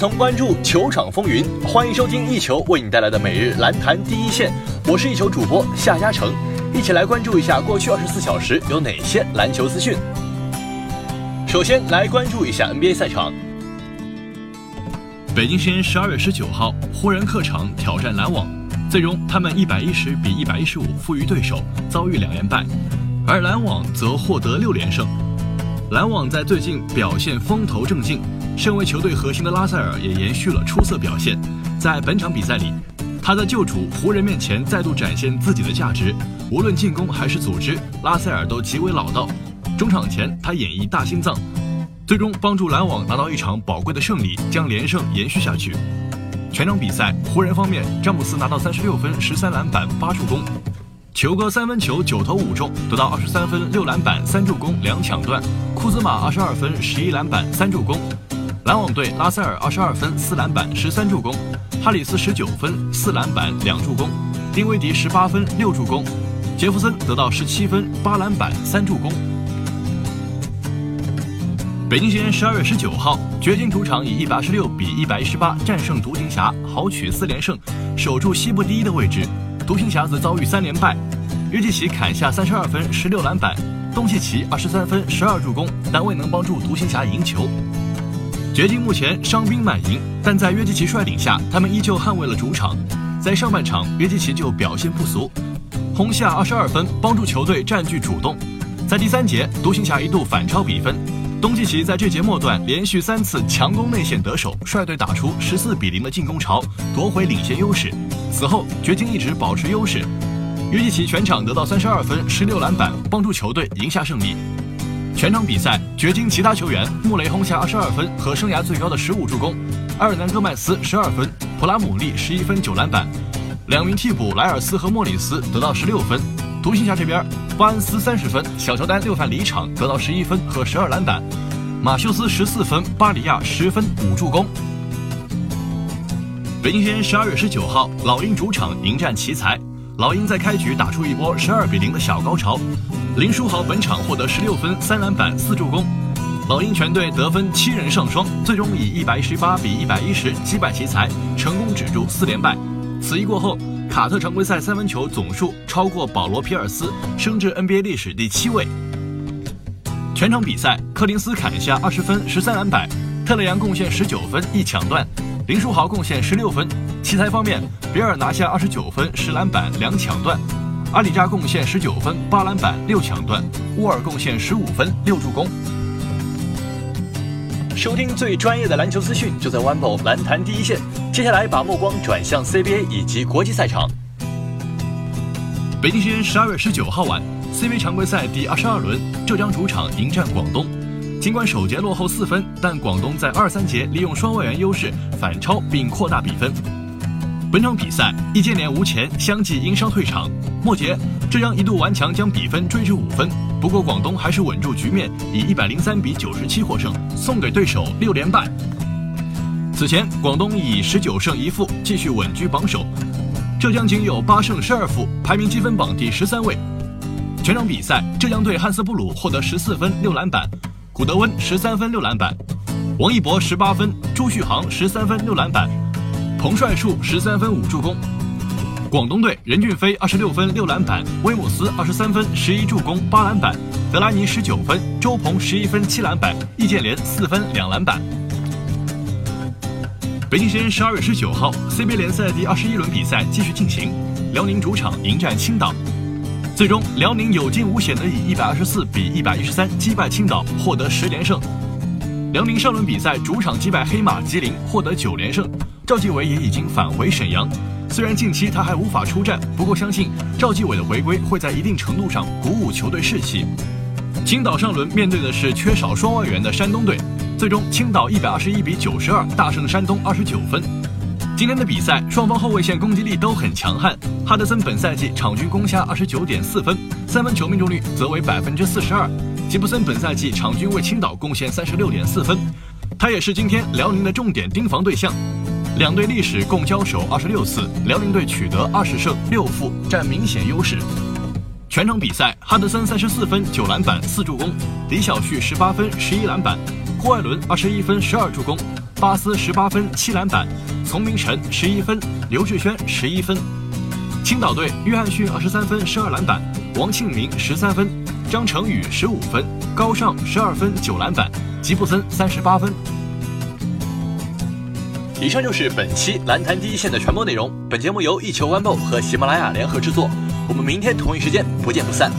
同关注球场风云，欢迎收听一球为你带来的每日篮坛第一线。我是一球主播夏嘉诚，一起来关注一下过去二十四小时有哪些篮球资讯。首先来关注一下 NBA 赛场。北京时间十二月十九号，湖人客场挑战篮网，最终他们一百一十比一百一十五负于对手，遭遇两连败，而篮网则获得六连胜。篮网在最近表现风头正劲，身为球队核心的拉塞尔也延续了出色表现。在本场比赛里，他在旧主湖人面前再度展现自己的价值，无论进攻还是组织，拉塞尔都极为老道。中场前，他演绎大心脏。最终帮助篮网拿到一场宝贵的胜利，将连胜延续下去。全场比赛，湖人方面，詹姆斯拿到三十六分、十三篮板、八助攻；球哥三分球九投五中，得到二十三分、六篮板、三助攻、两抢断；库兹马二十二分、十一篮板、三助攻；篮网队拉塞尔二十二分、四篮板、十三助攻；哈里斯十九分、四篮板、两助攻；丁威迪十八分、六助攻；杰弗森得到十七分、八篮板、三助攻。北京时间十二月十九号，掘金主场以一百二十六比一百一十八战胜独行侠，豪取四连胜，守住西部第一的位置。独行侠则遭遇三连败，约基奇砍下三十二分、十六篮板，东契奇二十三分、十二助攻，但未能帮助独行侠赢球。掘金目前伤兵满营，但在约基奇率领下，他们依旧捍卫了主场。在上半场，约基奇就表现不俗，轰下二十二分，帮助球队占据主动。在第三节，独行侠一度反超比分。东契奇在这节末段连续三次强攻内线得手，率队打出十四比零的进攻潮，夺回领先优势。此后，掘金一直保持优势。约基奇全场得到三十二分、十六篮板，帮助球队赢下胜利。全场比赛，掘金其他球员穆雷轰下二十二分和生涯最高的十五助攻，埃尔南戈麦斯十二分，普拉姆利十一分九篮板，两名替补莱尔斯和莫里斯得到十六分。独行侠这边，巴恩斯三十分，小乔丹六犯离场，得到十一分和十二篮板；马修斯十四分，巴里亚十分五助攻。北京时间十二月十九号，老鹰主场迎战奇才，老鹰在开局打出一波十二比零的小高潮，林书豪本场获得十六分、三篮板、四助攻，老鹰全队得分七人上双，最终以一百一十八比一百一十击败奇才，成功止住四连败。此役过后。卡特常规赛三分球总数超过保罗·皮尔斯，升至 NBA 历史第七位。全场比赛，柯林斯砍下二十分、十三篮板，特雷杨贡献十九分、一抢断，林书豪贡献十六分。奇才方面，比尔拿下二十九分、十篮板、两抢断，阿里扎贡献十九分、八篮板、六抢断，沃尔贡献十五分、六助攻。收听最专业的篮球资讯，就在 OneBall 篮坛第一线。接下来把目光转向 CBA 以及国际赛场。北京时间十二月十九号晚，CBA 常规赛第二十二轮，浙江主场迎战广东。尽管首节落后四分，但广东在二三节利用双外援优势反超并扩大比分。本场比赛，易建联、吴前相继因伤退场。末节，浙江一度顽强将比分追至五分，不过广东还是稳住局面，以一百零三比九十七获胜，送给对手六连败。此前，广东以十九胜一负继续稳居榜首，浙江仅有八胜十二负，排名积分榜第十三位。全场比赛，浙江队汉斯布鲁获得十四分六篮板，古德温十三分六篮板，王一博十八分，朱旭航十三分六篮板。彭帅树十三分五助攻，广东队任骏飞二十六分六篮板，威姆斯二十三分十一助攻八篮板，德拉尼十九分，周鹏十一分七篮板，易建联四分两篮板。北京时间十二月十九号，CBA 联赛第二十一轮比赛继续进行，辽宁主场迎战青岛，最终辽宁有惊无险的以一百二十四比一百一十三击败青岛，获得十连胜。辽宁上轮比赛主场击败黑马吉林，获得九连胜。赵继伟也已经返回沈阳，虽然近期他还无法出战，不过相信赵继伟的回归会在一定程度上鼓舞球队士气。青岛上轮面对的是缺少双外援的山东队，最终青岛一百二十一比九十二大胜山东二十九分。今天的比赛双方后卫线攻击力都很强悍，哈德森本赛季场均攻下二十九点四分，三分球命中率则为百分之四十二。吉布森本赛季场均为青岛贡献三十六点四分，他也是今天辽宁的重点盯防对象。两队历史共交手二十六次，辽宁队取得二十胜六负，占明显优势。全场比赛，哈德森三十四分九篮板四助攻，李晓旭十八分十一篮板，郭艾伦二十一分十二助攻，巴斯十八分七篮板，丛明晨十一分，刘志轩十一分。青岛队约翰逊二十三分十二篮板，王庆明十三分，张成宇十五分，高尚十二分九篮板，吉布森三十八分。以上就是本期蓝坛第一线的全部内容。本节目由一球晚报和喜马拉雅联合制作。我们明天同一时间不见不散。